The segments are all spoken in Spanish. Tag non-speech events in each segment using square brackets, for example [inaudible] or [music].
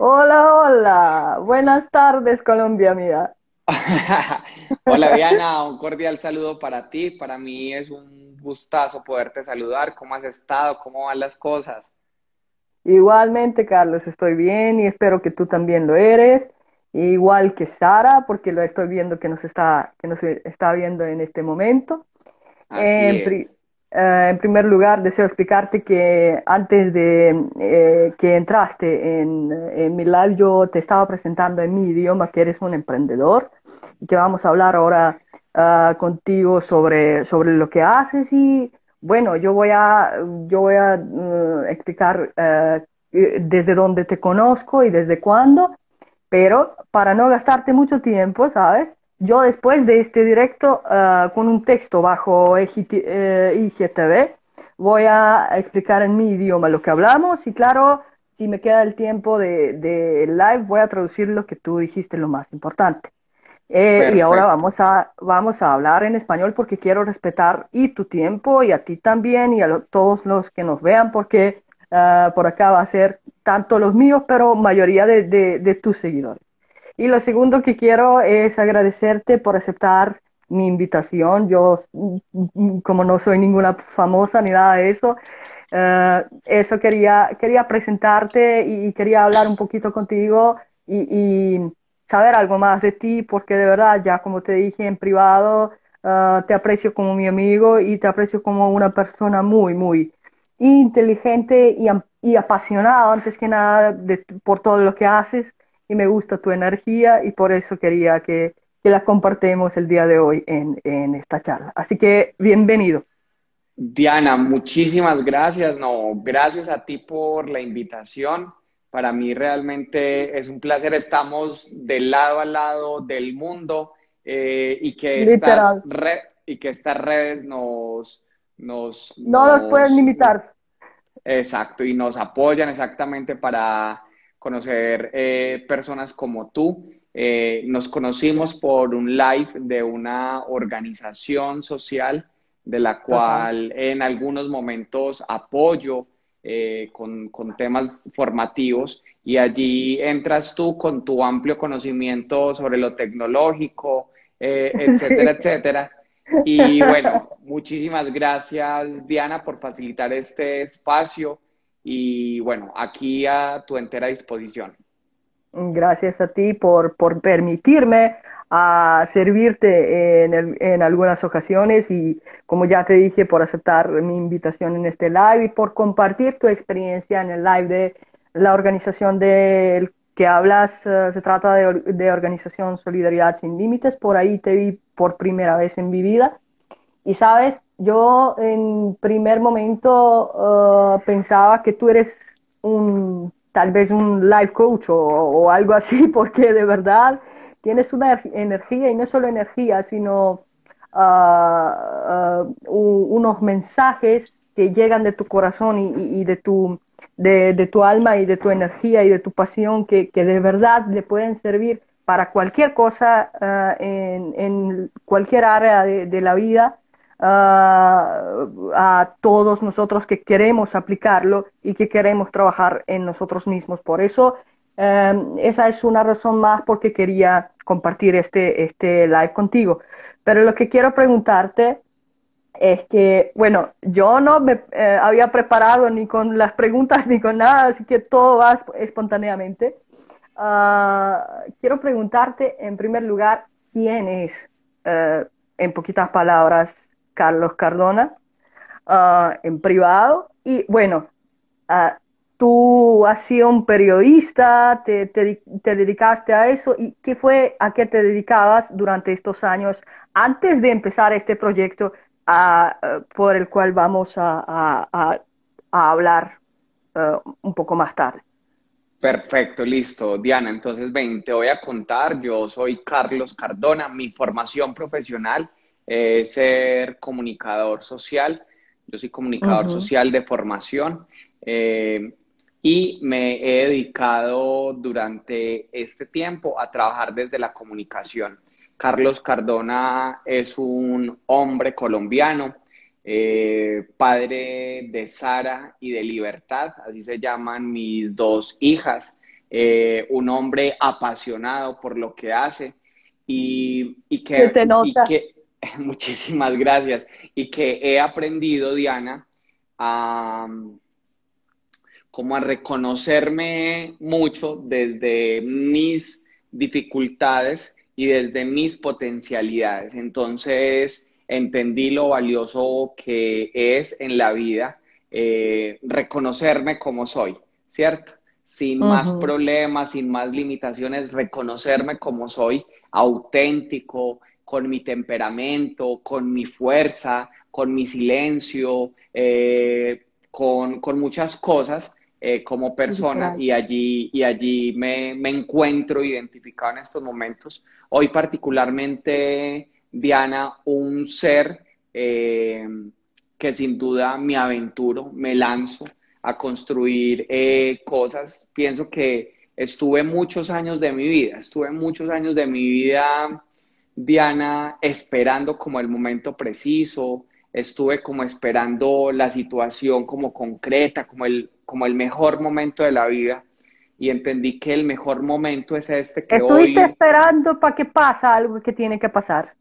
Hola, hola. Buenas tardes, Colombia, mía. [laughs] Hola Diana, un cordial saludo para ti. Para mí es un gustazo poderte saludar. ¿Cómo has estado? ¿Cómo van las cosas? Igualmente, Carlos, estoy bien y espero que tú también lo eres. Igual que Sara, porque lo estoy viendo que nos está, que nos está viendo en este momento. Así es. Eh, en primer lugar, deseo explicarte que antes de eh, que entraste en, en mi live, yo te estaba presentando en mi idioma que eres un emprendedor y que vamos a hablar ahora ah, contigo sobre, sobre lo que haces y bueno, yo voy a, yo voy a eh, explicar desde dónde te conozco y desde cuándo pero para no gastarte mucho tiempo, ¿sabes? Yo después de este directo ah, con un texto bajo EGT eh, IGTV voy a explicar en mi idioma lo que hablamos y claro, si me queda el tiempo de, de live voy a traducir lo que tú dijiste, lo más importante. Eh, y ahora vamos a, vamos a hablar en español porque quiero respetar y tu tiempo y a ti también y a lo- todos los que nos vean porque ah, por acá va a ser tanto los míos, pero mayoría de, de, de tus seguidores. Y lo segundo que quiero es agradecerte por aceptar mi invitación. Yo, mm, como no soy ninguna famosa ni nada de eso, eh, eso quería, quería presentarte y quería hablar un poquito contigo y, saber algo más de ti, porque de verdad, ya como te dije en privado, eh, te aprecio como mi amigo y te aprecio como una persona muy, muy inteligente y, y apasionado, antes que nada, por todo lo que haces y me gusta tu energía y por eso quería que, que la compartamos el día de hoy en, en esta charla. Así que bienvenido. Diana, muchísimas gracias. No, gracias a ti por la invitación. Para mí realmente es un placer. Estamos de lado a lado del mundo eh, y que estas re- y que estas redes nos, nos, No los pueden nos, limitar. Exacto, y nos apoyan exactamente para conocer eh, personas como tú. Eh, nos conocimos por un live de una organización social de la Ajá. cual en algunos momentos apoyo eh, con, con temas formativos y allí entras tú con tu amplio conocimiento sobre lo tecnológico, [laughs] etcétera, Sí. etcétera. Y bueno, muchísimas gracias, Diana, por facilitar este espacio. Y bueno, aquí a tu entera disposición. Gracias a ti por, por permitirme a servirte en, el- en algunas ocasiones y como ya te dije, por aceptar mi invitación en este live y por compartir tu experiencia en el live de la organización del que hablas. eh, se trata de, de Organización Solidaridad Sin Límites. Por ahí te vi por primera vez en mi vida. Y sabes, yo en primer momento eh, pensaba que tú eres un, tal vez un life coach o, algo así, [laughs] porque de verdad tienes una er- energía y no solo energía, sino ah, ah, u- unos mensajes que llegan de tu corazón y, de tu, de, tu alma y de tu energía y de tu pasión que, que de verdad le pueden servir para cualquier cosa ah, en, cualquier área de la vida ah, a todos nosotros que queremos aplicarlo y que queremos trabajar en nosotros mismos. Por eso, eh, esa es una razón más porque quería compartir este, este live contigo. Pero lo que quiero preguntarte es que, bueno, yo no me eh, había preparado ni con las preguntas ni con nada, así que todo va esp- espontáneamente. Ah, quiero preguntarte, en primer lugar, ¿quién es, eh, en poquitas palabras, Carlos Cardona, ah, en privado? Y bueno, ah, tú has sido un periodista, te, te- te dedicaste a eso, ¿y qué fue a qué te dedicabas durante estos años antes de empezar este proyecto ah, por el cual vamos a, a- a- a hablar un poco más tarde? Perfecto, listo. Diana, entonces ven, te voy a contar. Yo soy Carlos Cardona. Mi formación profesional es ser comunicador social. Yo soy comunicador social de formación eh, y me he dedicado durante este tiempo a trabajar desde la comunicación. Carlos Cardona es un hombre colombiano eh, padre de Sara y de Libertad, así se llaman mis dos hijas. eh, un hombre apasionado por lo que hace y, y que, te nota. y que [laughs] muchísimas gracias y que he aprendido, Diana, a como a reconocerme mucho desde mis dificultades y desde mis potencialidades. Entonces entendí lo valioso que es en la vida eh, reconocerme como soy, ¿cierto? Sin más problemas, sin más limitaciones, reconocerme como soy, auténtico, con mi temperamento, con mi fuerza, con mi silencio, eh, con, con, muchas cosas eh, como persona y allí, y allí me, me, encuentro identificado en estos momentos. Hoy particularmente, Diana, un ser eh, que sin duda me aventuro, me lanzo a construir cosas. Pienso que estuve muchos años de mi vida, estuve muchos años de mi vida, Diana, esperando como el momento preciso, estuve como esperando la situación como concreta, como el, como el mejor momento de la vida y entendí que el mejor momento es este que Estuviste esperando para que pasa algo que tiene que pasar.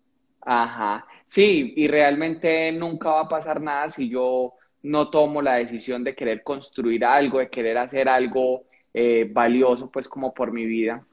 Ajá, sí, y realmente nunca va a pasar nada si yo no tomo la decisión de querer construir algo, de querer hacer algo eh, valioso, pues como por mi vida.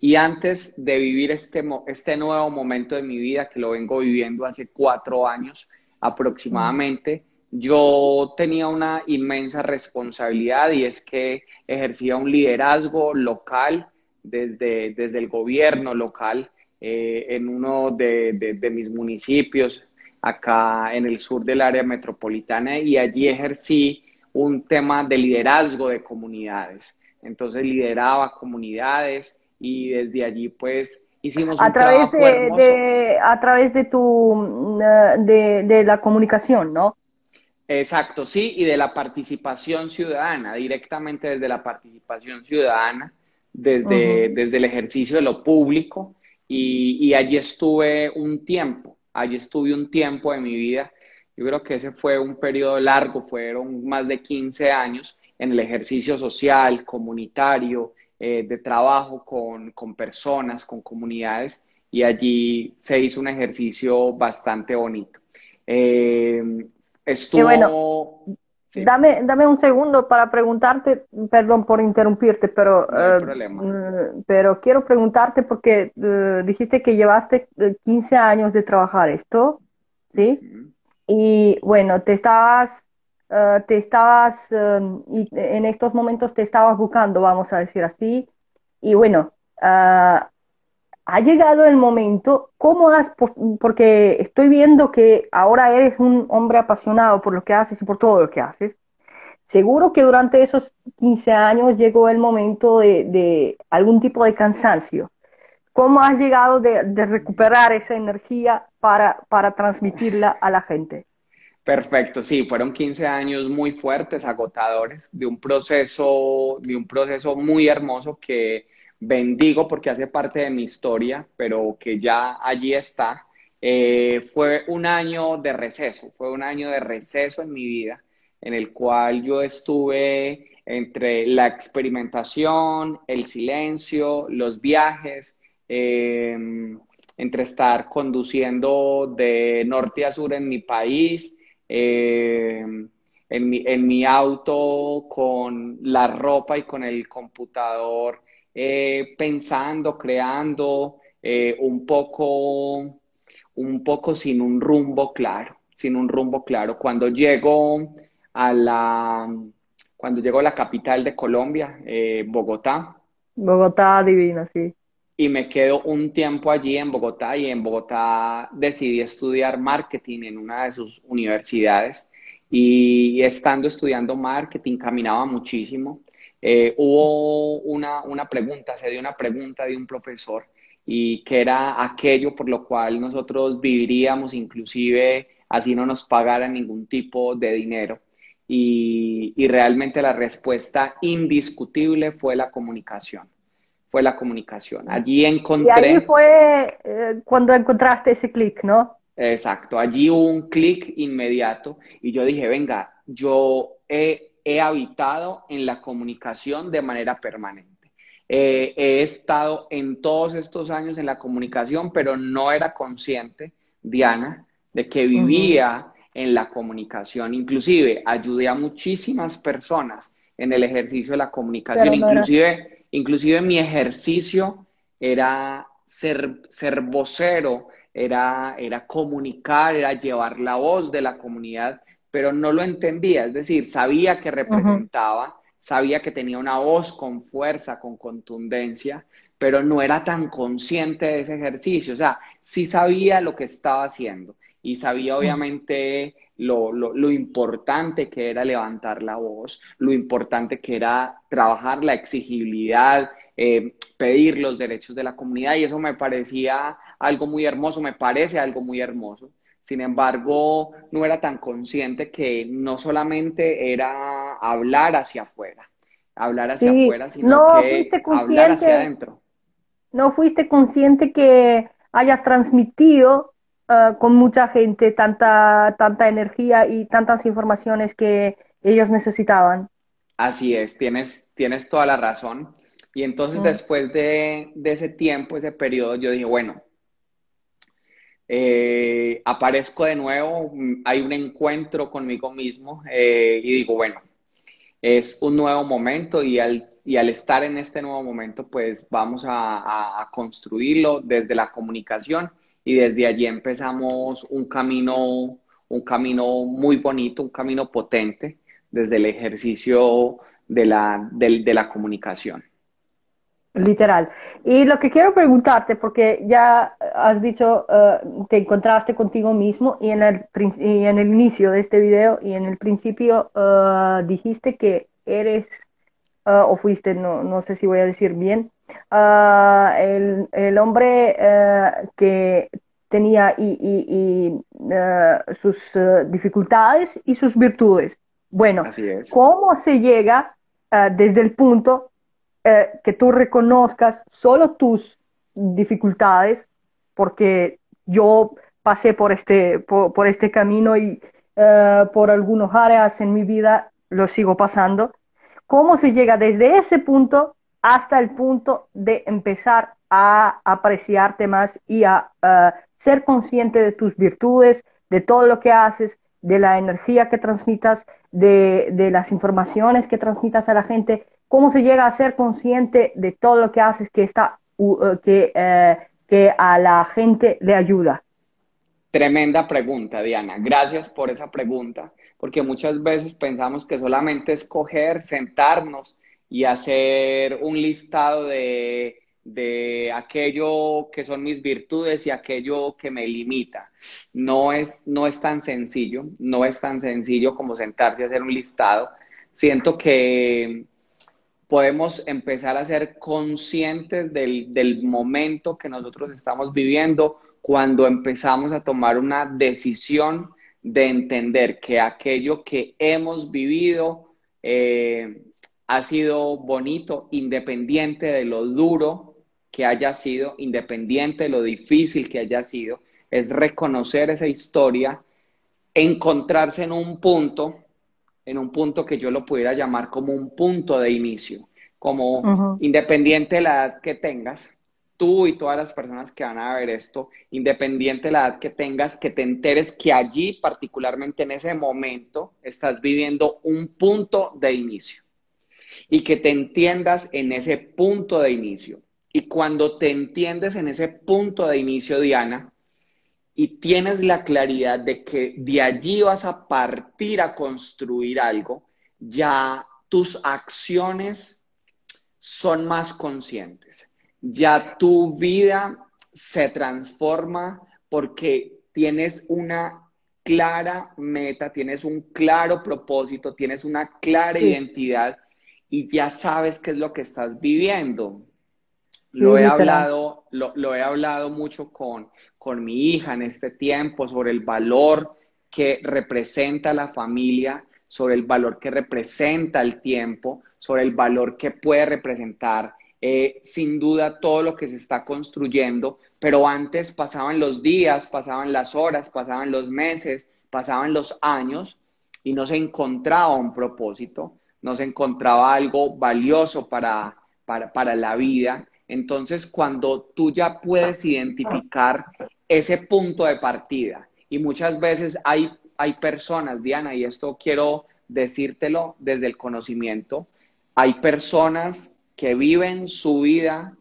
Y antes de vivir este, este nuevo momento de mi vida, que lo vengo viviendo hace cuatro años aproximadamente, yo tenía una inmensa responsabilidad y es que ejercía un liderazgo local desde, desde el gobierno local eh, en uno de, de, mis municipios acá en el sur del área metropolitana y allí ejercí un tema de liderazgo de comunidades. Entonces lideraba comunidades y desde allí pues hicimos a través de, a través de tu de, de, la comunicación, ¿no? Exacto, sí, y de la participación ciudadana, directamente desde la participación ciudadana, desde, desde el ejercicio de lo público, y, y, allí estuve un tiempo, allí estuve un tiempo de mi vida, yo creo que ese fue un periodo largo, fueron más de 15 años en el ejercicio social, comunitario, eh, de trabajo con, con, personas, con comunidades, y allí se hizo un ejercicio bastante bonito. Eh, estuvo... Bueno, dame, dame un segundo para preguntarte, perdón por interrumpirte, pero, eh, mm, pero quiero preguntarte porque dijiste que llevaste 15 años de trabajar esto, ¿sí? Y bueno, te estabas eh, te estabas, em, y en estos momentos te estabas buscando, vamos a decir así, y bueno, ah, ha llegado el momento, ¿cómo has, porque estoy viendo que ahora eres un hombre apasionado por lo que haces y por todo lo que haces, seguro que durante esos 15 años llegó el momento de, algún tipo de cansancio. ¿Cómo has llegado de, de recuperar esa energía para, para transmitirla a la gente? Perfecto, sí, fueron 15 años muy fuertes, agotadores, de un proceso, de un proceso muy hermoso que bendigo porque hace parte de mi historia, pero que ya allí está. Eh, fue un año de receso, fue un año de receso en mi vida, en el cual yo estuve entre la experimentación, el silencio, los viajes, em, entre estar conduciendo de norte a sur en mi país, eh, en, mi, en, mi, auto con la ropa y con el computador, eh, pensando, creando, eh, un poco, un poco sin un rumbo claro, sin un rumbo claro. Cuando llego a la, cuando llego a la capital de Colombia, Bogotá. Bogotá divina, sí y me quedo un tiempo allí en Bogotá y en Bogotá decidí estudiar marketing en una de sus universidades y estando estudiando marketing caminaba muchísimo. Eh, hubo una, una pregunta, se dio una pregunta de un profesor y que era aquello por lo cual nosotros viviríamos inclusive así no nos pagaran ningún tipo de dinero. Y, y realmente la respuesta indiscutible fue la comunicación fue la comunicación. Allí encontré... Y ahí fue eh, cuando encontraste ese clic, ¿no? Exacto, allí hubo un clic inmediato y yo dije, venga, yo he he habitado en la comunicación de manera permanente. Eh, he estado en todos estos años en la comunicación, pero no era consciente, Diana, de que vivía en la comunicación. Inclusive ayudé a muchísimas personas en el ejercicio de la comunicación. Inclusive, inclusive mi ejercicio era ser, ser vocero, era, era comunicar, era llevar la voz de la comunidad, pero no lo entendía. Es decir, sabía que representaba, sabía que tenía una voz con fuerza, con contundencia, pero no era tan consciente de ese ejercicio. O sea, sí sabía lo que estaba haciendo y sabía obviamente lo, lo, importante que era levantar la voz, lo importante que era trabajar la exigibilidad, eh, pedir los derechos de la comunidad y eso me parecía algo muy hermoso, me parece algo muy hermoso. Sin embargo, no era tan consciente que no solamente era hablar hacia afuera, hablar hacia afuera, sino que hablar hacia adentro. No fuiste consciente que hayas transmitido uh, con mucha gente tanta, tanta energía y tantas informaciones que ellos necesitaban. Así es, tienes, tienes toda la razón. Y entonces mm. después de, de, ese tiempo, ese periodo, yo dije, bueno, eh, aparezco de nuevo, mm, hay un encuentro conmigo mismo eh, y digo, bueno, es un nuevo momento y al, y al estar en este nuevo momento, pues vamos a, construirlo desde la comunicación y desde allí empezamos un camino, un camino muy bonito, un camino potente desde el ejercicio de la, de la comunicación. Literal. Y lo que quiero preguntarte, porque ya has dicho, eh, te encontraste contigo mismo y en, el, en el inicio de este video y en el principio eh, dijiste que eres, eh, o fuiste, no, no, sé si voy a decir bien, el, el, hombre que tenía y, y, y sus dificultades y sus virtudes. Bueno, ¿cómo se llega desde el punto eh, que tú reconozcas solo tus dificultades, porque yo pasé por este, por, este camino y eh, por algunos áreas en mi vida lo sigo pasando. ¿Cómo se llega desde ese punto hasta el punto de empezar a apreciarte más y a eh, ser consciente de tus virtudes, de todo lo que haces, de la energía que transmitas, de, las informaciones que transmitas a la gente? ¿Cómo se llega a ser consciente de todo lo que haces que, está, eh, que, eh, que a la gente le ayuda? Tremenda pregunta, Diana. Gracias por esa pregunta, porque muchas veces pensamos que solamente escoger, sentarnos y hacer un listado de, de aquello que son mis virtudes y aquello que me limita. No es, no es tan sencillo, no es tan sencillo como sentarse y hacer un listado. Siento que podemos empezar a ser conscientes del, momento que nosotros estamos viviendo cuando empezamos a tomar una decisión de entender que aquello que hemos vivido eh, ha sido bonito, independiente de lo duro que haya sido, independiente de lo difícil que haya sido, es reconocer esa historia, encontrarse en un punto en un punto que yo lo pudiera llamar como un punto de inicio, como independiente de la edad que tengas, tú y todas las personas que van a ver esto, independiente de la edad que tengas, que te enteres que allí, particularmente en ese momento, estás viviendo un punto de inicio y que te entiendas en ese punto de inicio. Y cuando te entiendes en ese punto de inicio, Diana, y tienes la claridad de que de allí vas a partir a construir algo, ya tus acciones son más conscientes. Ya tu vida se transforma porque tienes una clara meta, tienes un claro propósito, tienes una clara identidad y ya sabes qué es lo que estás viviendo. Lo he hablado, lo, he hablado mucho con, con mi hija en este tiempo sobre el valor que representa la familia, sobre el valor que representa el tiempo, sobre el valor que puede representar eh, sin duda todo lo que se está construyendo, pero antes pasaban los días, pasaban las horas, pasaban los meses, pasaban los años y no se encontraba un propósito, no se encontraba algo valioso para, para, para la vida. Entonces, cuando tú ya puedes identificar ese punto de partida, y muchas veces hay, hay personas, Diana, y esto quiero decírtelo desde el conocimiento, hay personas que viven su vida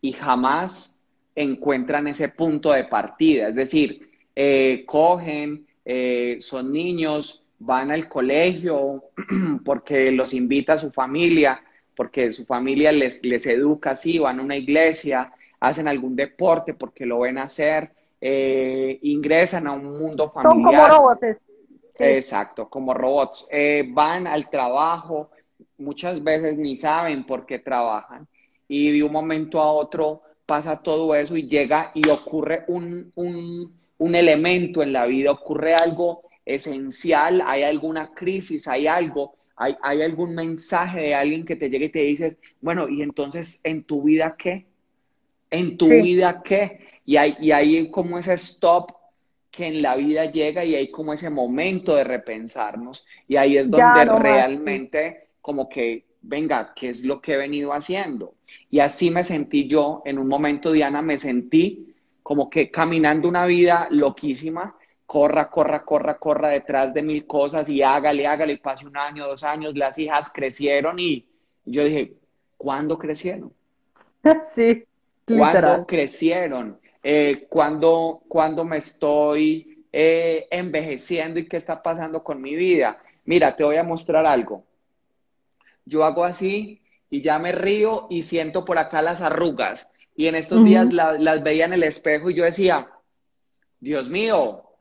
y jamás encuentran ese punto de partida. Es decir, eh, cogen, eh, son niños, van al colegio [clears throat] porque los invita a su familia, porque su familia les, les educa así, van a una iglesia, hacen algún deporte porque lo ven hacer, eh, ingresan a un mundo familiar. Son como robots. Exacto, como robots. van al trabajo, muchas veces ni saben por qué trabajan y de un momento a otro pasa todo eso y llega y ocurre un, un, elemento en la vida, ocurre algo esencial, hay alguna crisis, hay algo, hay, hay, algún mensaje de alguien que te llega y te dices, bueno, y entonces, ¿en tu vida qué? ¿En tu vida qué? Y hay, y hay como ese stop que en la vida llega y hay como ese momento de repensarnos y ahí es donde realmente como que, venga, ¿qué es lo que he venido haciendo? Y así me sentí yo, en un momento, Diana, me sentí como que caminando una vida loquísima, corra, corra, corra, corra detrás de mil cosas y hágale, hágale, y pase un año, dos años, las hijas crecieron y yo dije, ¿cuándo crecieron? [laughs] Sí, ¿Cuándo crecieron? Eh, ¿cuándo, me estoy eh, envejeciendo y qué está pasando con mi vida? Mira, te voy a mostrar algo yo hago así y ya me río y siento por acá las arrugas. Y en estos días las veía en el espejo y yo decía, Dios mío,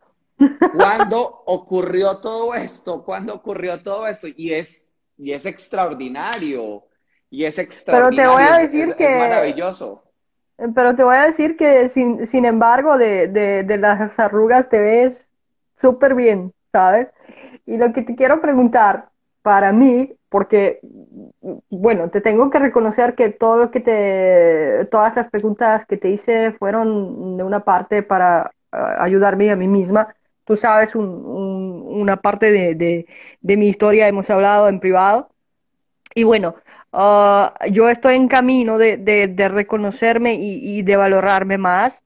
¿cuándo ocurrió todo esto? ¿Cuándo ocurrió todo esto? Y es, y es extraordinario. Y es extraordinario. Pero te voy a decir que... maravilloso. Pero te voy a decir que sin, sin embargo de, de, de las arrugas te ves súper bien, ¿sabes? Y lo que te quiero preguntar, para mí, porque, bueno, te tengo que reconocer que todo lo que te, todas las preguntas que te hice fueron de una parte para ah, ayudarme a mí misma. Tú sabes una parte de, mi historia, hemos hablado en privado. Y bueno, ah, yo estoy en camino de, reconocerme y, de valorarme más.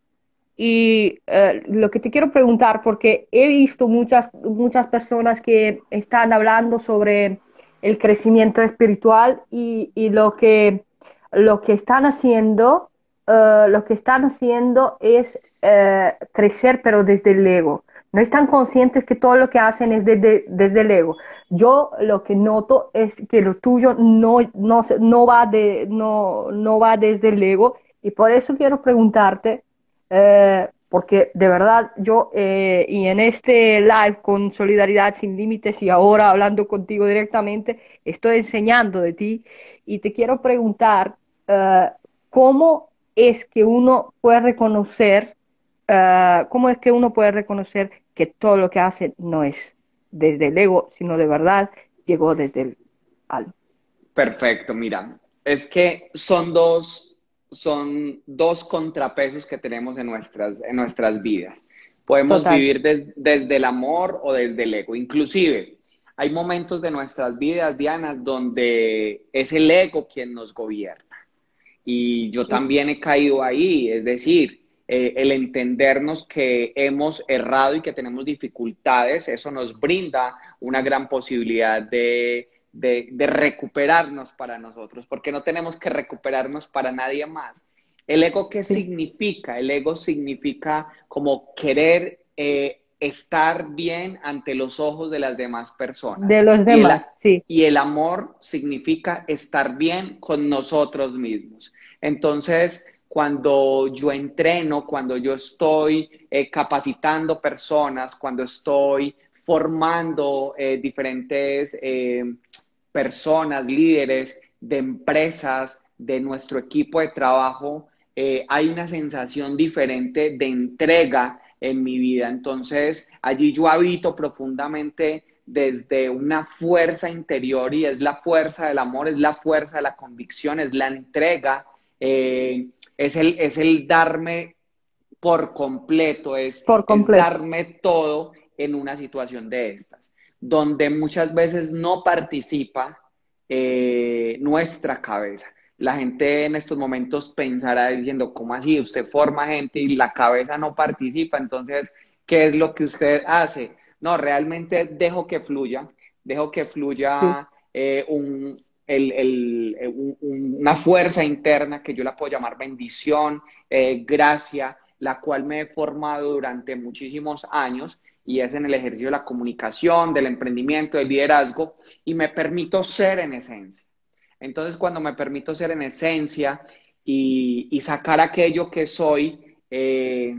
Y eh, lo que te quiero preguntar, porque he visto muchas, muchas personas que están hablando sobre el crecimiento espiritual y, lo, que, lo que están haciendo, eh, lo que están haciendo es eh, crecer, pero desde el ego. No están conscientes que todo lo que hacen es desde, desde el ego. Yo lo que noto es que lo tuyo no, no, no, va, de, no, no va desde el ego y por eso quiero preguntarte, eh, porque de verdad yo, eh, y en este live con Solidaridad Sin Límites y ahora hablando contigo directamente, estoy enseñando de ti y te quiero preguntar eh, cómo es que uno puede reconocer, cómo es que uno puede reconocer que todo lo que hace no es desde el ego, sino de verdad llegó desde el alma. Perfecto, mira, es que son dos son dos contrapesos que tenemos en nuestras, en nuestras vidas. Podemos vivir desde el amor o desde el ego. Inclusive, hay momentos de nuestras vidas, Diana, donde es el ego quien nos gobierna. Y yo también he caído ahí, es decir, eh, el entendernos que hemos errado y que tenemos dificultades, eso nos brinda una gran posibilidad de de, recuperarnos para nosotros, porque no tenemos que recuperarnos para nadie más. ¿El ego qué significa? El ego significa como querer eh, estar bien ante los ojos de las demás personas. De los demás, y sí. Y el amor significa estar bien con nosotros mismos. Entonces, cuando yo entreno, cuando yo estoy eh, capacitando personas, cuando estoy formando eh, diferentes personas, líderes de empresas, de nuestro equipo de trabajo, eh, hay una sensación diferente de entrega en mi vida. Entonces, allí yo habito profundamente desde una fuerza interior y es la fuerza del amor, es la fuerza de la convicción, es la entrega, eh, es, el, es el darme por completo, es, por es darme todo en una situación de estas. donde muchas veces no participa eh, nuestra cabeza. La gente en estos momentos pensará diciendo, ¿cómo así? Usted forma gente y la cabeza no participa, entonces, ¿qué es lo que usted hace? No, realmente dejo que fluya, dejo que fluya eh, un, una fuerza interna que yo la puedo llamar bendición, eh, gracia, la cual me he formado durante muchísimos años y es en el ejercicio de la comunicación, del emprendimiento, del liderazgo, y me permito ser en esencia. Entonces, cuando me permito ser en esencia y, sacar aquello que soy, eh,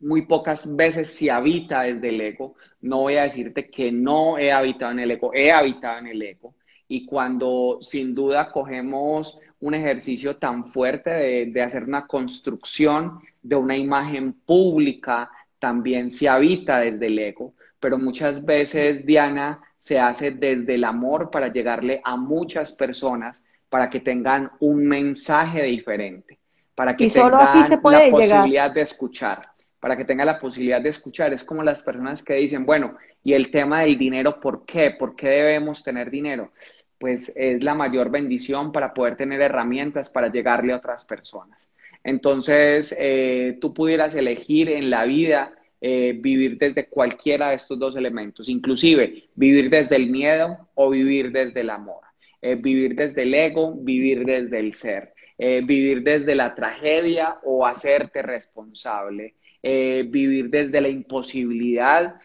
muy pocas veces se habita desde el ego. No voy a decirte que no he habitado en el ego, he habitado en el ego. Y cuando sin duda cogemos un ejercicio tan fuerte de, de hacer una construcción de una imagen pública, también se habita desde el ego, pero muchas veces, Diana, se hace desde el amor para llegarle a muchas personas para que tengan un mensaje diferente, para que tengan la posibilidad de escuchar, para que tengan la posibilidad de escuchar. Es como las personas que dicen, bueno, y el tema del dinero, ¿por qué? ¿Por qué debemos tener dinero? Pues es la mayor bendición para poder tener herramientas para llegarle a otras personas. Entonces, eh, tú pudieras elegir en la vida eh, vivir desde cualquiera de estos dos elementos, inclusive vivir desde el miedo o vivir desde el amor, eh, vivir desde el ego, vivir desde el ser, vivir desde la tragedia o hacerte responsable, vivir desde la imposibilidad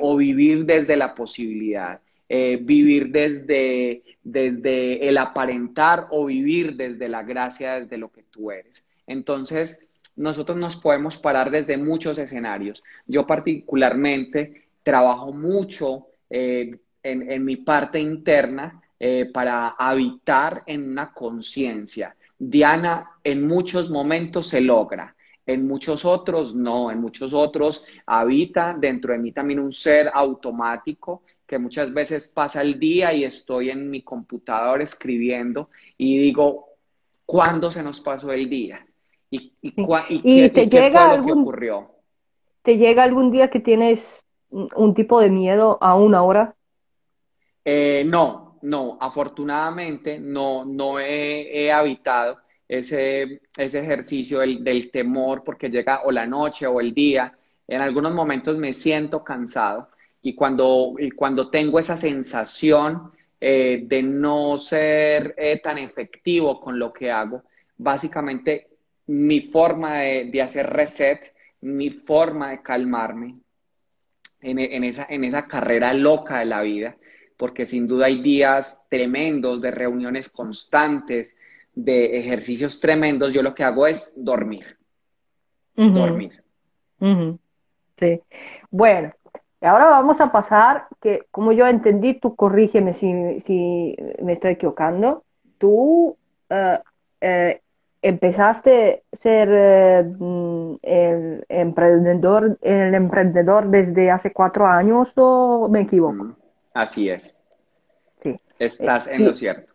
o vivir desde la posibilidad. vivir desde, desde el aparentar o vivir desde la gracia, desde lo que tú eres. Entonces, nosotros nos podemos parar desde muchos escenarios. Yo particularmente trabajo mucho eh, en, mi parte interna eh, para habitar en una conciencia. Diana en muchos momentos se logra, en muchos otros no, en muchos otros habita dentro de mí también un ser automático que muchas veces pasa el día y estoy en mi computador escribiendo y digo, ¿cuándo se nos pasó el día? ¿Y, y, te llega algún, ocurrió? ¿Te llega algún día que tienes un tipo de miedo a una hora? Eh, no, no, afortunadamente no, no he, habitado ese, ese ejercicio del, temor porque llega o la noche o el día. En algunos momentos me siento cansado y cuando, y cuando tengo esa sensación eh, de no ser eh, tan efectivo con lo que hago, básicamente mi forma de, hacer reset, mi forma de calmarme en, esa, en esa carrera loca de la vida, porque sin duda hay días tremendos de reuniones constantes, de ejercicios tremendos, yo lo que hago es dormir. Dormir. Sí. Bueno, ahora vamos a pasar, que como yo entendí, tú corrígeme si, si me estoy equivocando, tú uh, empezaste a ser eh, mm, el emprendedor, el emprendedor desde hace cuatro años o me equivoco? Así es. Sí. Estás en lo cierto.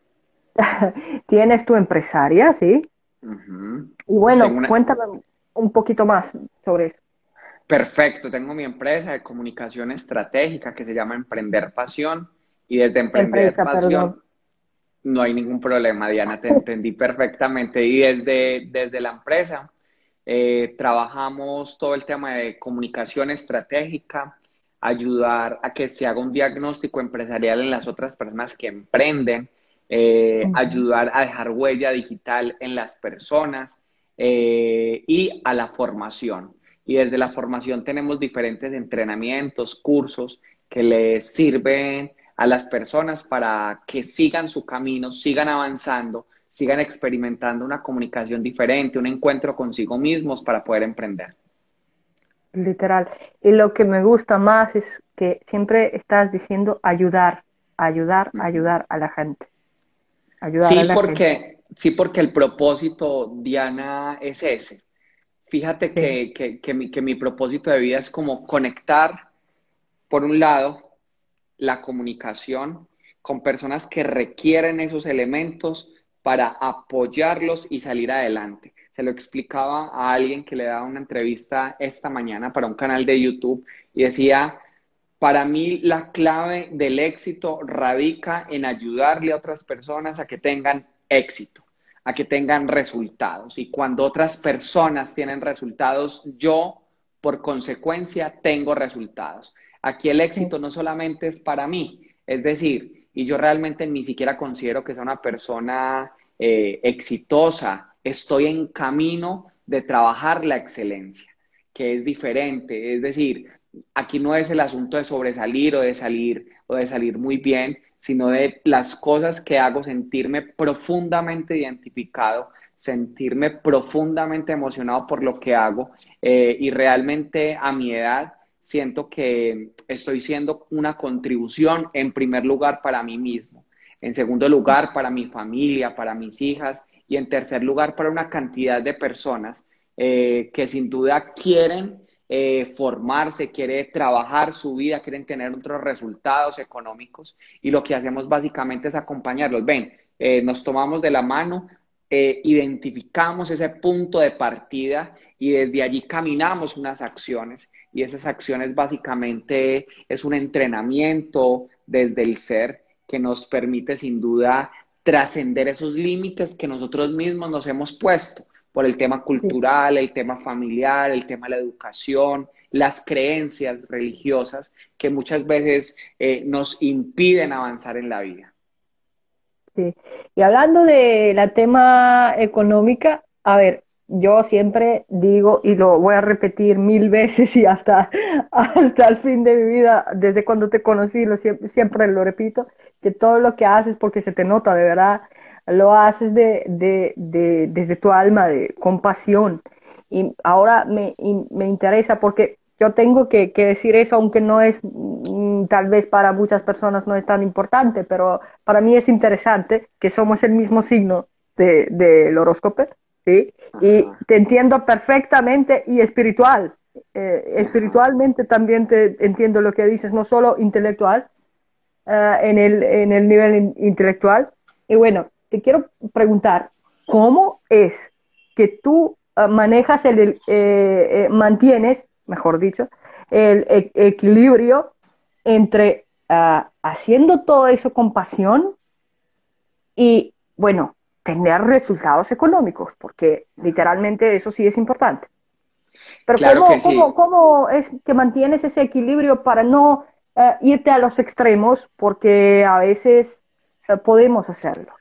[laughs] Tienes tu empresaria, ¿sí? Y bueno, cuéntame un poquito más sobre eso. Perfecto, tengo mi empresa de comunicación estratégica que se llama Emprender Pasión y desde Emprender Pasión no hay ningún problema, Diana, te entendí perfectamente. Y desde, desde la empresa eh, trabajamos todo el tema de comunicación estratégica, ayudar a que se haga un diagnóstico empresarial en las otras personas que emprenden, eh, ayudar a dejar huella digital en las personas eh, y a la formación. Y desde la formación tenemos diferentes entrenamientos, cursos que les sirven a las personas para que sigan su camino, sigan avanzando, sigan experimentando una comunicación diferente, un encuentro consigo mismos para poder emprender. Literal. Y lo que me gusta más es que siempre estás diciendo ayudar, ayudar, ayudar a la gente. Ayudar sí, porque, sí, porque el propósito, Diana, es ese. Fíjate que, que, mi, que mi propósito de vida es como conectar, por un lado, la comunicación con personas que requieren esos elementos para apoyarlos y salir adelante. Se lo explicaba a alguien que le daba una entrevista esta mañana para un canal de YouTube y decía, para mí la clave del éxito radica en ayudarle a otras personas a que tengan éxito, a que tengan resultados. Y cuando otras personas tienen resultados, yo, por consecuencia, tengo resultados. Aquí el éxito no solamente es para mí, es decir, y yo realmente ni siquiera considero que sea una persona eh, exitosa, estoy en camino de trabajar la excelencia, que es diferente, es decir, aquí no es el asunto de sobresalir o de salir o de salir muy bien, sino de las cosas que hago sentirme profundamente identificado, sentirme profundamente emocionado por lo que hago eh, y realmente a mi edad siento que estoy siendo una contribución en primer lugar para mí mismo, en segundo lugar para mi familia, para mis hijas y en tercer lugar para una cantidad de personas eh, que sin duda quieren eh, formarse, quiere trabajar su vida, quieren tener otros resultados económicos y lo que hacemos básicamente es acompañarlos. Ven, eh, nos tomamos de la mano, identificamos ese punto de partida y desde allí caminamos unas acciones y esas acciones básicamente es un entrenamiento desde el ser que nos permite sin duda trascender esos límites que nosotros mismos nos hemos puesto por el tema cultural, el tema familiar, el tema de la educación, las creencias religiosas que muchas veces eh, nos impiden avanzar en la vida. Sí. Y hablando de la tema económica, a ver, yo siempre digo, y lo voy a repetir mil veces y hasta, [laughs] hasta el fin de mi vida, desde cuando te conocí, lo, siempre, lo repito, que todo lo que haces, porque se te nota de verdad, lo haces de, de, de, desde tu alma, de compasión. Y ahora me, me interesa porque yo tengo que, que, decir eso, aunque no es, mm, tal vez para muchas personas no es tan importante, pero para mí es interesante que somos el mismo signo del de, horóscopo ¿sí? Y te entiendo perfectamente y espiritual. Eh, espiritualmente también te entiendo lo que dices, no solo intelectual, eh, en, el, en el nivel intelectual. Y bueno, te quiero preguntar, ¿cómo es que tú eh, manejas el, mantienes, mejor dicho, el e-, equilibrio entre haciendo todo eso con pasión y, bueno, tener resultados económicos, porque literalmente eso sí es importante. Pero ¿cómo, ¿cómo, es que mantienes ese equilibrio para no eh, irte a los extremos? Porque a veces eh, podemos hacerlo.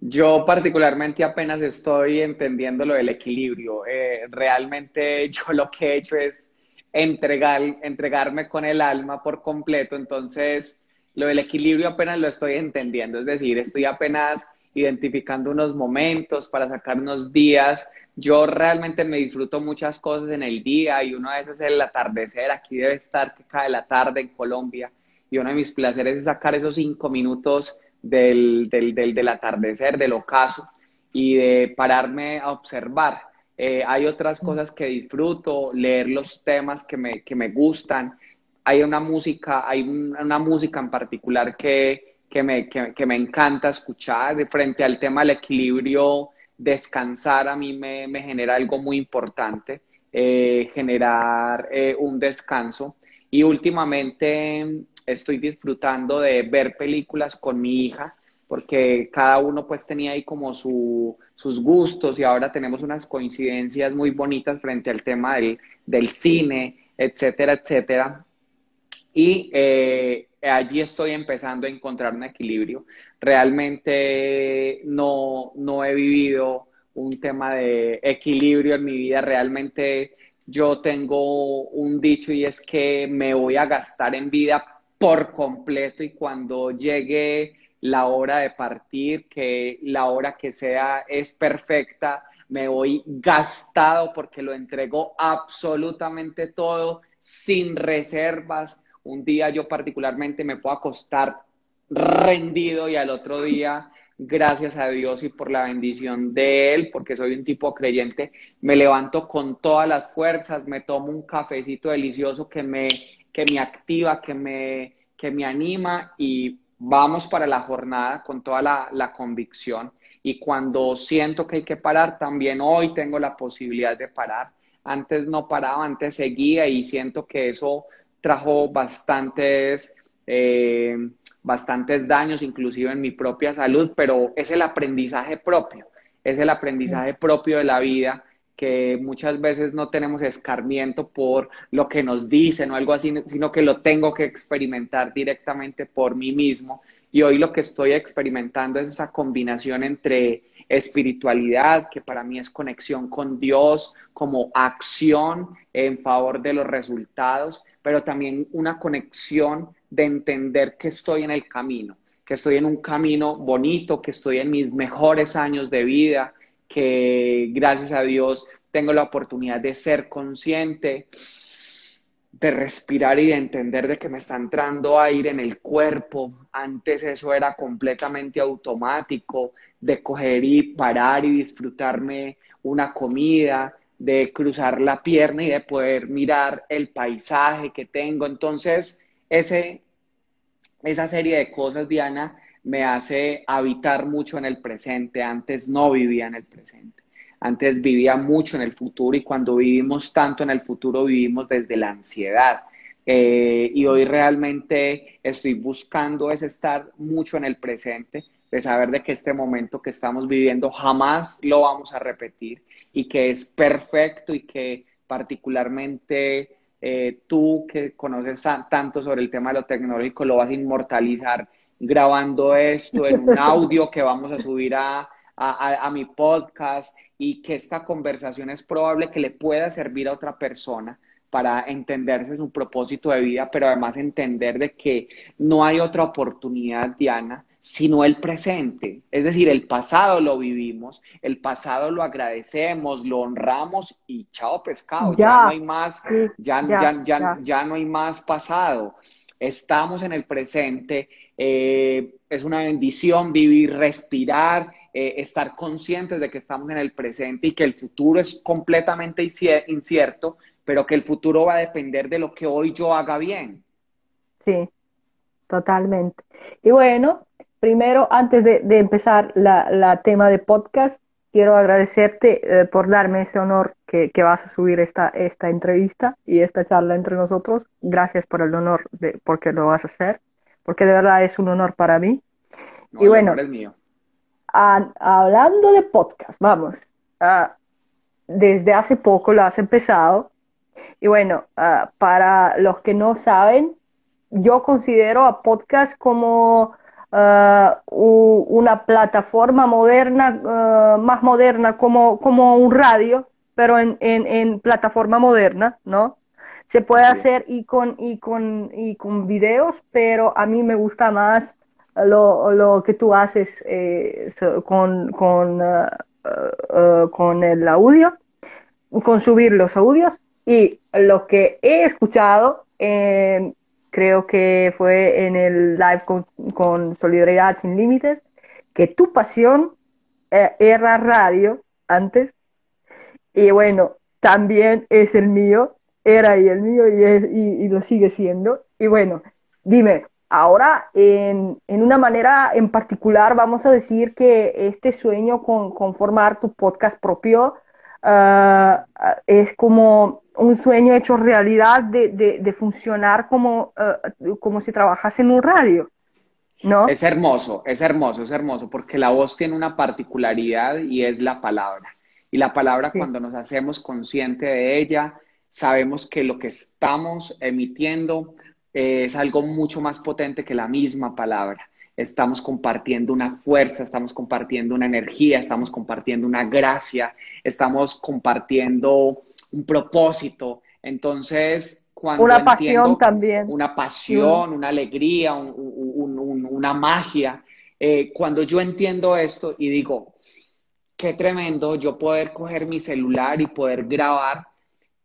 Yo particularmente apenas estoy entendiendo lo del equilibrio. Eh, realmente [laughs] yo lo que he hecho es entregar, entregarme con el alma por completo, entonces lo del equilibrio apenas lo estoy entendiendo, es decir, estoy apenas identificando unos momentos para sacar unos días. Yo realmente me disfruto muchas cosas en el día y uno de esos es el atardecer. Aquí debe estar que cae la tarde en Colombia y uno de mis placeres es sacar esos cinco minutos del, del, del, del atardecer, del ocaso y de pararme a observar. Eh, hay otras cosas que disfruto, leer los temas que me, que me gustan. Hay una música, hay una música en particular que, que me, que, me encanta escuchar. De frente al tema del equilibrio, descansar a mí me, me genera algo muy importante, eh, generar eh, un descanso. Y últimamente estoy disfrutando de ver películas con mi hija, porque cada uno pues tenía ahí como su, sus gustos y ahora tenemos unas coincidencias muy bonitas frente al tema del, del cine, etcétera, etcétera. Y eh, allí estoy empezando a encontrar un equilibrio. Realmente no, no he vivido un tema de equilibrio en mi vida. Realmente yo tengo un dicho y es que me voy a gastar en vida por completo y cuando llegue la hora de partir, que la hora que sea es perfecta, me voy gastado porque lo entrego absolutamente todo, sin reservas, un día yo particularmente me puedo acostar rendido y al otro día, gracias a Dios y por la bendición de Él, porque soy un tipo creyente, me levanto con todas las fuerzas, me tomo un cafecito delicioso que me, que me activa, que me, que me anima y vamos para la jornada con toda la, la convicción. Y cuando siento que hay que parar, también hoy tengo la posibilidad de parar. Antes no paraba, antes seguía y siento que eso trajo bastantes, eh, bastantes daños, inclusive en mi propia salud, pero es el aprendizaje propio, es el aprendizaje propio de la vida que muchas veces no tenemos escarmiento por lo que nos dicen o algo así, sino que lo tengo que experimentar directamente por mí mismo. Y hoy lo que estoy experimentando es esa combinación entre espiritualidad, que para mí es conexión con Dios, como acción en favor de los resultados, pero también una conexión de entender que estoy en el camino, que estoy en un camino bonito, que estoy en mis mejores años de vida, que gracias a Dios tengo la oportunidad de ser consciente, de respirar y de entender de que me está entrando aire en el cuerpo. Antes eso era completamente automático, de coger y parar y disfrutarme una comida, de cruzar la pierna y de poder mirar el paisaje que tengo. Entonces, ese, esa serie de cosas, Diana, me hace habitar mucho en el presente. Antes no vivía en el presente. Antes vivía mucho en el futuro y cuando vivimos tanto en el futuro vivimos desde la ansiedad. Eh, y hoy realmente estoy buscando es estar mucho en el presente, de saber de que este momento que estamos viviendo jamás lo vamos a repetir y que es perfecto y que particularmente eh, tú que conoces tanto sobre el tema de lo tecnológico lo vas a inmortalizar grabando esto en un audio que vamos a subir a, a, mi podcast y que esta conversación es probable que le pueda servir a otra persona para entenderse su propósito de vida, pero además entender de que no hay otra oportunidad, Diana, sino el presente. Es decir, el pasado lo vivimos, el pasado lo agradecemos, lo honramos y chao pescado, ya, no hay más, ya, ya, ya, ya, no hay más pasado. Estamos en el presente, eh, es una bendición vivir, respirar, eh, estar conscientes de que estamos en el presente y que el futuro es completamente incierto, pero que el futuro va a depender de lo que hoy yo haga bien. Sí, totalmente. Y bueno, primero, antes de, empezar la, tema de podcast, quiero agradecerte eh, por darme ese honor que, vas a subir esta, esta entrevista y esta charla entre nosotros. Gracias por el honor de porque lo vas a hacer porque de verdad es un honor para mí. y bueno, hablando de podcast, vamos, ah, desde hace poco lo has empezado. Y bueno, ah, para los que no saben, yo considero a podcast como ah, una plataforma moderna, más moderna, como, como un radio, pero en, en, en plataforma moderna, ¿no? Se puede hacer y con, y, con, y con videos, pero a mí me gusta más lo, lo que tú haces eh, con, con, uh, uh, con el audio, con subir los audios. Y lo que he escuchado, eh, creo que fue en el live con, con Solidaridad Sin Límites, que tu pasión eh, era radio antes. Y bueno, también es el mío era y el mío y, es, y, lo sigue siendo. Y bueno, dime, ahora en, en, una manera en particular vamos a decir que este sueño con, formar tu podcast propio ah, es como un sueño hecho realidad de, de, funcionar como, ah, como si trabajase en un radio. ¿No? Es hermoso, es hermoso, es hermoso, porque la voz tiene una particularidad y es la palabra. Y la palabra, cuando nos hacemos consciente de ella, sabemos que lo que estamos emitiendo eh, es algo mucho más potente que la misma palabra. Estamos compartiendo una fuerza, estamos compartiendo una energía, estamos compartiendo una gracia, estamos compartiendo un propósito. Entonces, cuando una pasión también. Una pasión, una alegría, una magia. Eh, cuando yo entiendo esto y digo, qué tremendo yo poder coger mi celular y poder grabar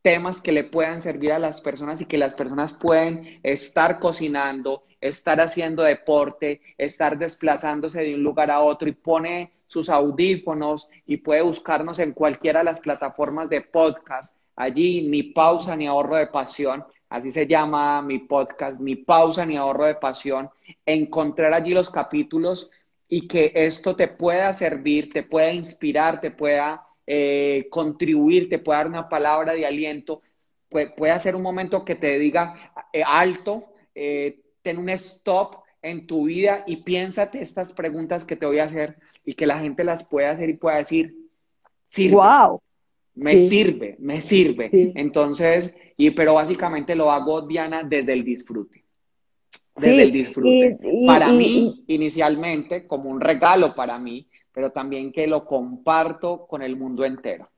temas que le puedan servir a las personas y que las personas pueden estar cocinando, estar haciendo deporte, estar desplazándose de un lugar a otro y pone sus audífonos y puede buscarnos en cualquiera de las plataformas de podcast. Allí ni pausa ni ahorro de pasión, así se llama mi podcast, ni pausa ni ahorro de pasión. Encontrar allí los capítulos y que esto te pueda servir, te pueda inspirar, te pueda eh, contribuir, te puede dar una palabra de aliento puede, ser un momento que te diga eh, alto, eh, ten un stop en tu vida y piénsate estas preguntas que te voy a hacer y que la gente las pueda hacer y pueda decir, sirve. Wow. Me sirve, me sirve. Entonces, y pero básicamente lo hago, Diana, desde el disfrute. Desde el disfrute. para mí, inicialmente, como un regalo para mí, pero también que lo comparto con el mundo entero.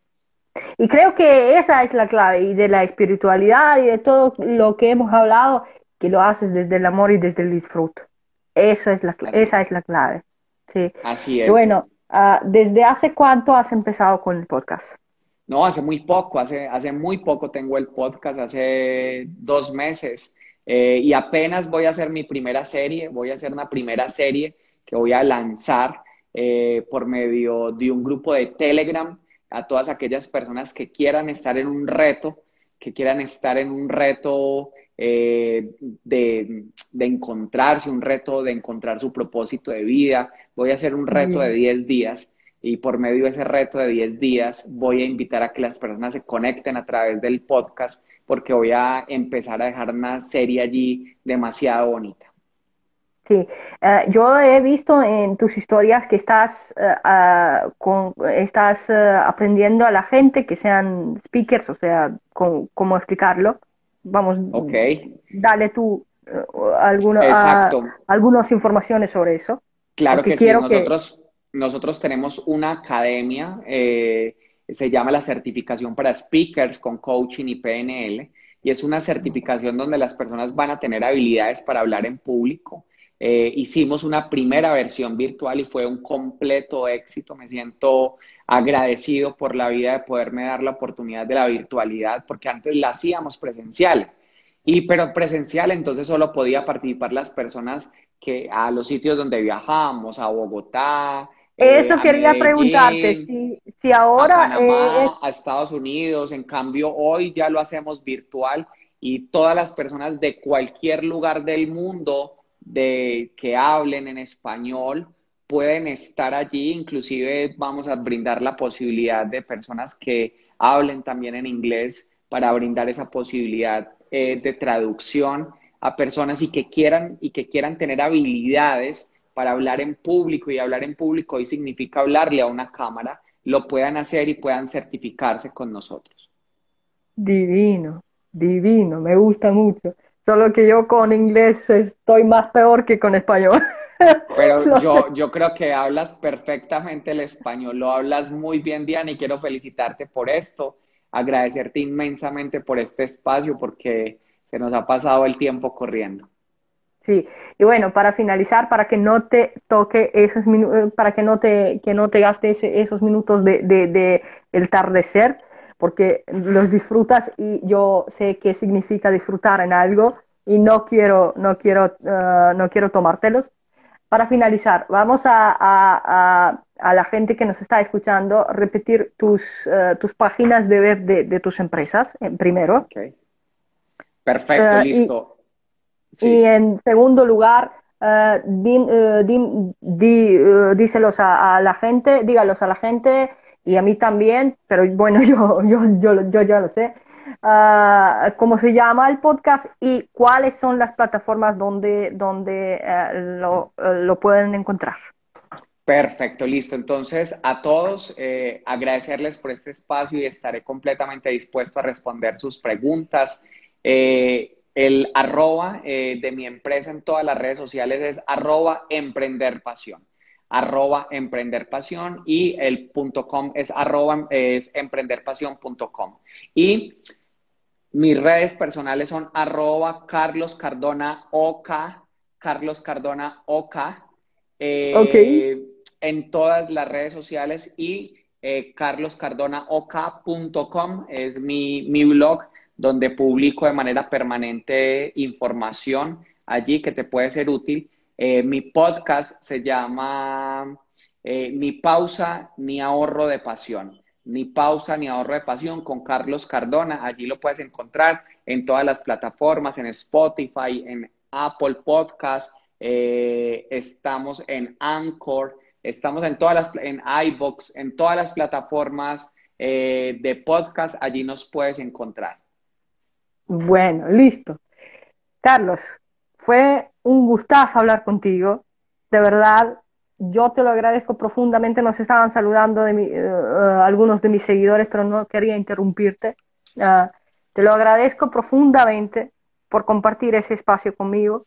Y creo que esa es la clave, y de la espiritualidad y de todo lo que hemos hablado, que lo haces desde el amor y desde el disfrute. Eso es la, esa es la clave. Sí. Así es. Bueno, ah, ¿desde hace cuánto has empezado con el podcast? No, hace muy poco, hace, hace muy poco tengo el podcast, hace dos meses. Eh, y apenas voy a hacer mi primera serie, voy a hacer una primera serie que voy a lanzar eh, por medio de un grupo de Telegram a todas aquellas personas que quieran estar en un reto, que quieran estar en un reto eh, de, encontrarse, un reto de encontrar su propósito de vida. Voy a hacer un reto de 10 días y por medio de ese reto de 10 días voy a invitar a que las personas se conecten a través del podcast porque voy a empezar a dejar una serie allí demasiado bonita. Sí, eh, yo he visto en tus historias que estás, eh, con, estás aprendiendo a la gente que sean speakers, o sea, cómo explicarlo, Vamos, dale tú uh, algunas informaciones sobre eso. Claro que sí, nosotros, nosotros tenemos una academia, eh, se llama la certificación para speakers con coaching y PNL, y es una certificación donde las personas van a tener habilidades para hablar en público. Eh, hicimos una primera versión virtual y fue un completo éxito. Me siento agradecido por la vida de poderme dar la oportunidad de la virtualidad, porque antes la hacíamos presencial. Y pero presencial entonces solo podía participar las personas que a los sitios donde viajamos, a Bogotá. Eh, Eso quería preguntarte, si, ahora... A Panamá, a Estados Unidos, en cambio hoy ya lo hacemos virtual y todas las personas de cualquier lugar del mundo de que hablen en español pueden estar allí, inclusive vamos a brindar la posibilidad de personas que hablen también en inglés para brindar esa posibilidad eh, de traducción a personas y que quieran y que quieran tener habilidades para hablar en público y hablar en público hoy significa hablarle a una cámara, lo puedan hacer y puedan certificarse con nosotros. Divino, divino, me gusta mucho. Solo que yo con inglés estoy más peor que con español. [laughs] Pero yo, yo creo que hablas perfectamente el español, lo hablas muy bien, Diana, y quiero felicitarte por esto, agradecerte inmensamente por este espacio, porque se nos ha pasado el tiempo corriendo. Sí, y bueno, para finalizar, para que no te toque esos minutos, para que no te, que no te gastes esos minutos de, de, de el tardecer, porque los disfrutas y yo sé qué significa disfrutar en algo y no quiero, no quiero, uh, no quiero tomártelos. Para finalizar, vamos a, a, a, la gente que nos está escuchando repetir tus, uh, tus páginas de web de, de tus empresas, en primero. Okay. Perfecto, uh, listo. Y, sí. y, en segundo lugar, din, din, di, díselos a, a la gente, dígalos a la gente y a mí también, pero bueno, [laughs] yo, yo, yo, yo ya lo sé, uh, cómo se llama el podcast y cuáles son las plataformas donde, donde uh, lo, uh, lo, pueden encontrar. Perfecto, listo. Entonces, a todos, eh, agradecerles por este espacio y estaré completamente dispuesto a responder sus preguntas. Eh, el arroba eh, de mi empresa en todas las redes sociales es arroba emprender pasión. Arroba emprenderpasión y el punto com es arroba es emprenderpasión.com. Y mis redes personales son arroba Carlos Cardona OK, Carlos Cardona OK, eh, en todas las redes sociales y eh, carloscardonaok.com es mi, mi blog donde publico de manera permanente información allí que te puede ser útil eh, mi podcast se llama eh, Ni pausa ni ahorro de pasión. Ni pausa ni ahorro de pasión con Carlos Cardona. Allí lo puedes encontrar en todas las plataformas, en Spotify, en Apple Podcast. Eh, estamos en Anchor, estamos en todas las, en iBox, en todas las plataformas de podcast. Allí nos puedes encontrar. Bueno, listo. Carlos, fue un gustazo hablar contigo. De verdad, yo te lo agradezco profundamente. Nos estaban saludando de mi, uh, algunos de mis seguidores, pero no quería interrumpirte. Uh, te lo agradezco profundamente por compartir ese espacio conmigo,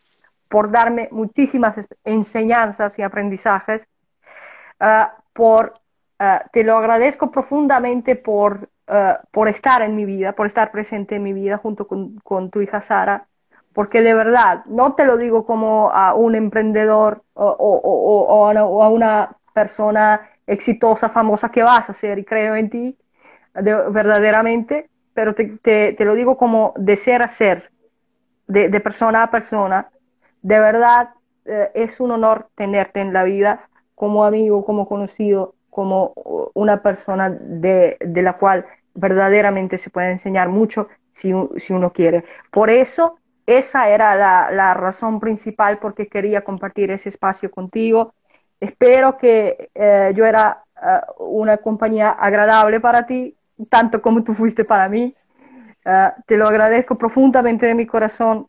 por darme muchísimas enseñanzas y aprendizajes, uh, por, te lo agradezco profundamente por, por estar en mi vida, por estar presente en mi vida junto con, con tu hija Sara, porque de verdad, no te lo digo como a un emprendedor o, o, o, a una persona exitosa, famosa que vas a ser y creo en ti verdaderamente, pero te, te, te, lo digo como de ser a ser, de, de persona a persona. De verdad, eh, es un honor tenerte en la vida como amigo, como conocido, como una persona de, de la cual verdaderamente se puede enseñar mucho si, uno quiere. Por eso esa era la, razón principal porque quería compartir ese espacio contigo. Espero que eh, yo era eh, una compañía agradable para ti, tanto como tú fuiste para mí. Eh, te lo agradezco profundamente de mi corazón.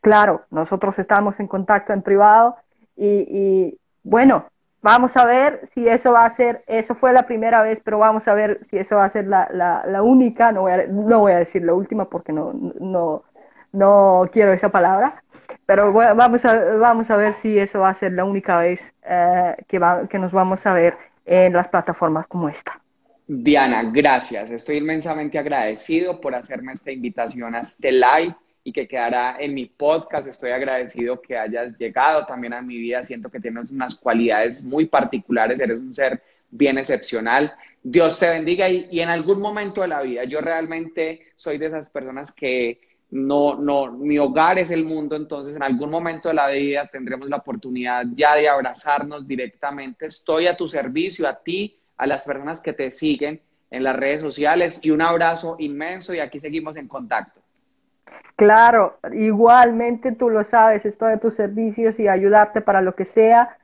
claro, nosotros estamos en contacto en privado y, bueno, vamos a ver si eso va a ser, eso fue la primera vez, pero vamos a ver si eso va a ser la, única, no voy, a, no voy a decir la última porque no, no, no quiero esa palabra, pero vamos, a, vamos a ver si eso va a ser la única vez eh, que, que nos vamos a ver en las plataformas como esta. Diana, gracias. Estoy inmensamente agradecido por hacerme esta invitación a este live y que quedara en mi podcast. Estoy agradecido que hayas llegado también a mi vida. Siento que tienes unas cualidades muy particulares. Eres un ser bien excepcional. Dios te bendiga y, y en algún momento de la vida, yo realmente soy de esas personas que no, no, mi hogar es el mundo, entonces en algún momento de la vida tendremos la oportunidad ya de abrazarnos directamente. Estoy a tu servicio, a ti, a las personas que te siguen en las redes sociales y un abrazo inmenso y aquí seguimos en contacto. Claro, igualmente tú lo sabes, estoy a tus servicios y ayudarte para lo que sea.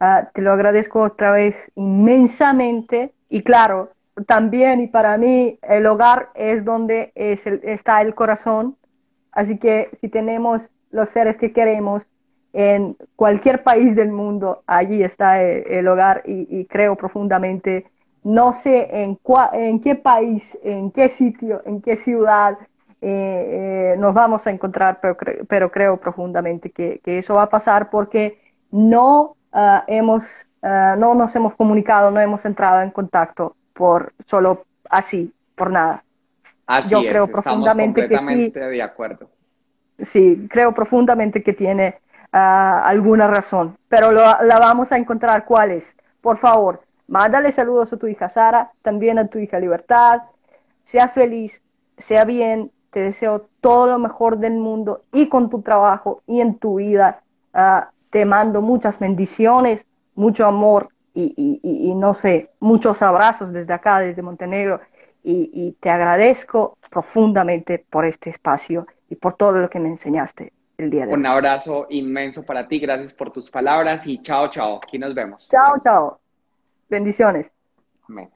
Ah, te lo agradezco otra vez inmensamente y claro, también y para mí el hogar es donde es está el corazón Así que si tenemos los seres que queremos en cualquier país del mundo, allí está el, hogar y, creo profundamente, no sé en, en qué país, en qué sitio, en qué ciudad eh, eh, nos vamos a encontrar, pero, creo profundamente que, eso va a pasar porque no, ah, hemos, ah, no nos hemos comunicado, no hemos entrado en contacto por solo así, por nada. Así Yo creo profundamente completamente que de acuerdo. Sí, creo profundamente que tiene ah, alguna razón, pero la vamos a encontrar cuál es. Por favor, mándale saludos a tu hija Sara, también a tu hija Libertad. Sea feliz, sea bien, te deseo todo lo mejor del mundo y con tu trabajo y en tu vida. Ah, te mando muchas bendiciones, mucho amor y, no sé, muchos abrazos desde acá, desde Montenegro. y te agradezco profundamente por este espacio y por todo lo que me enseñaste el día de hoy. Un abrazo inmenso para ti, gracias por tus palabras y chao, chao, aquí nos vemos. Chao, chao. Bendiciones. Amén.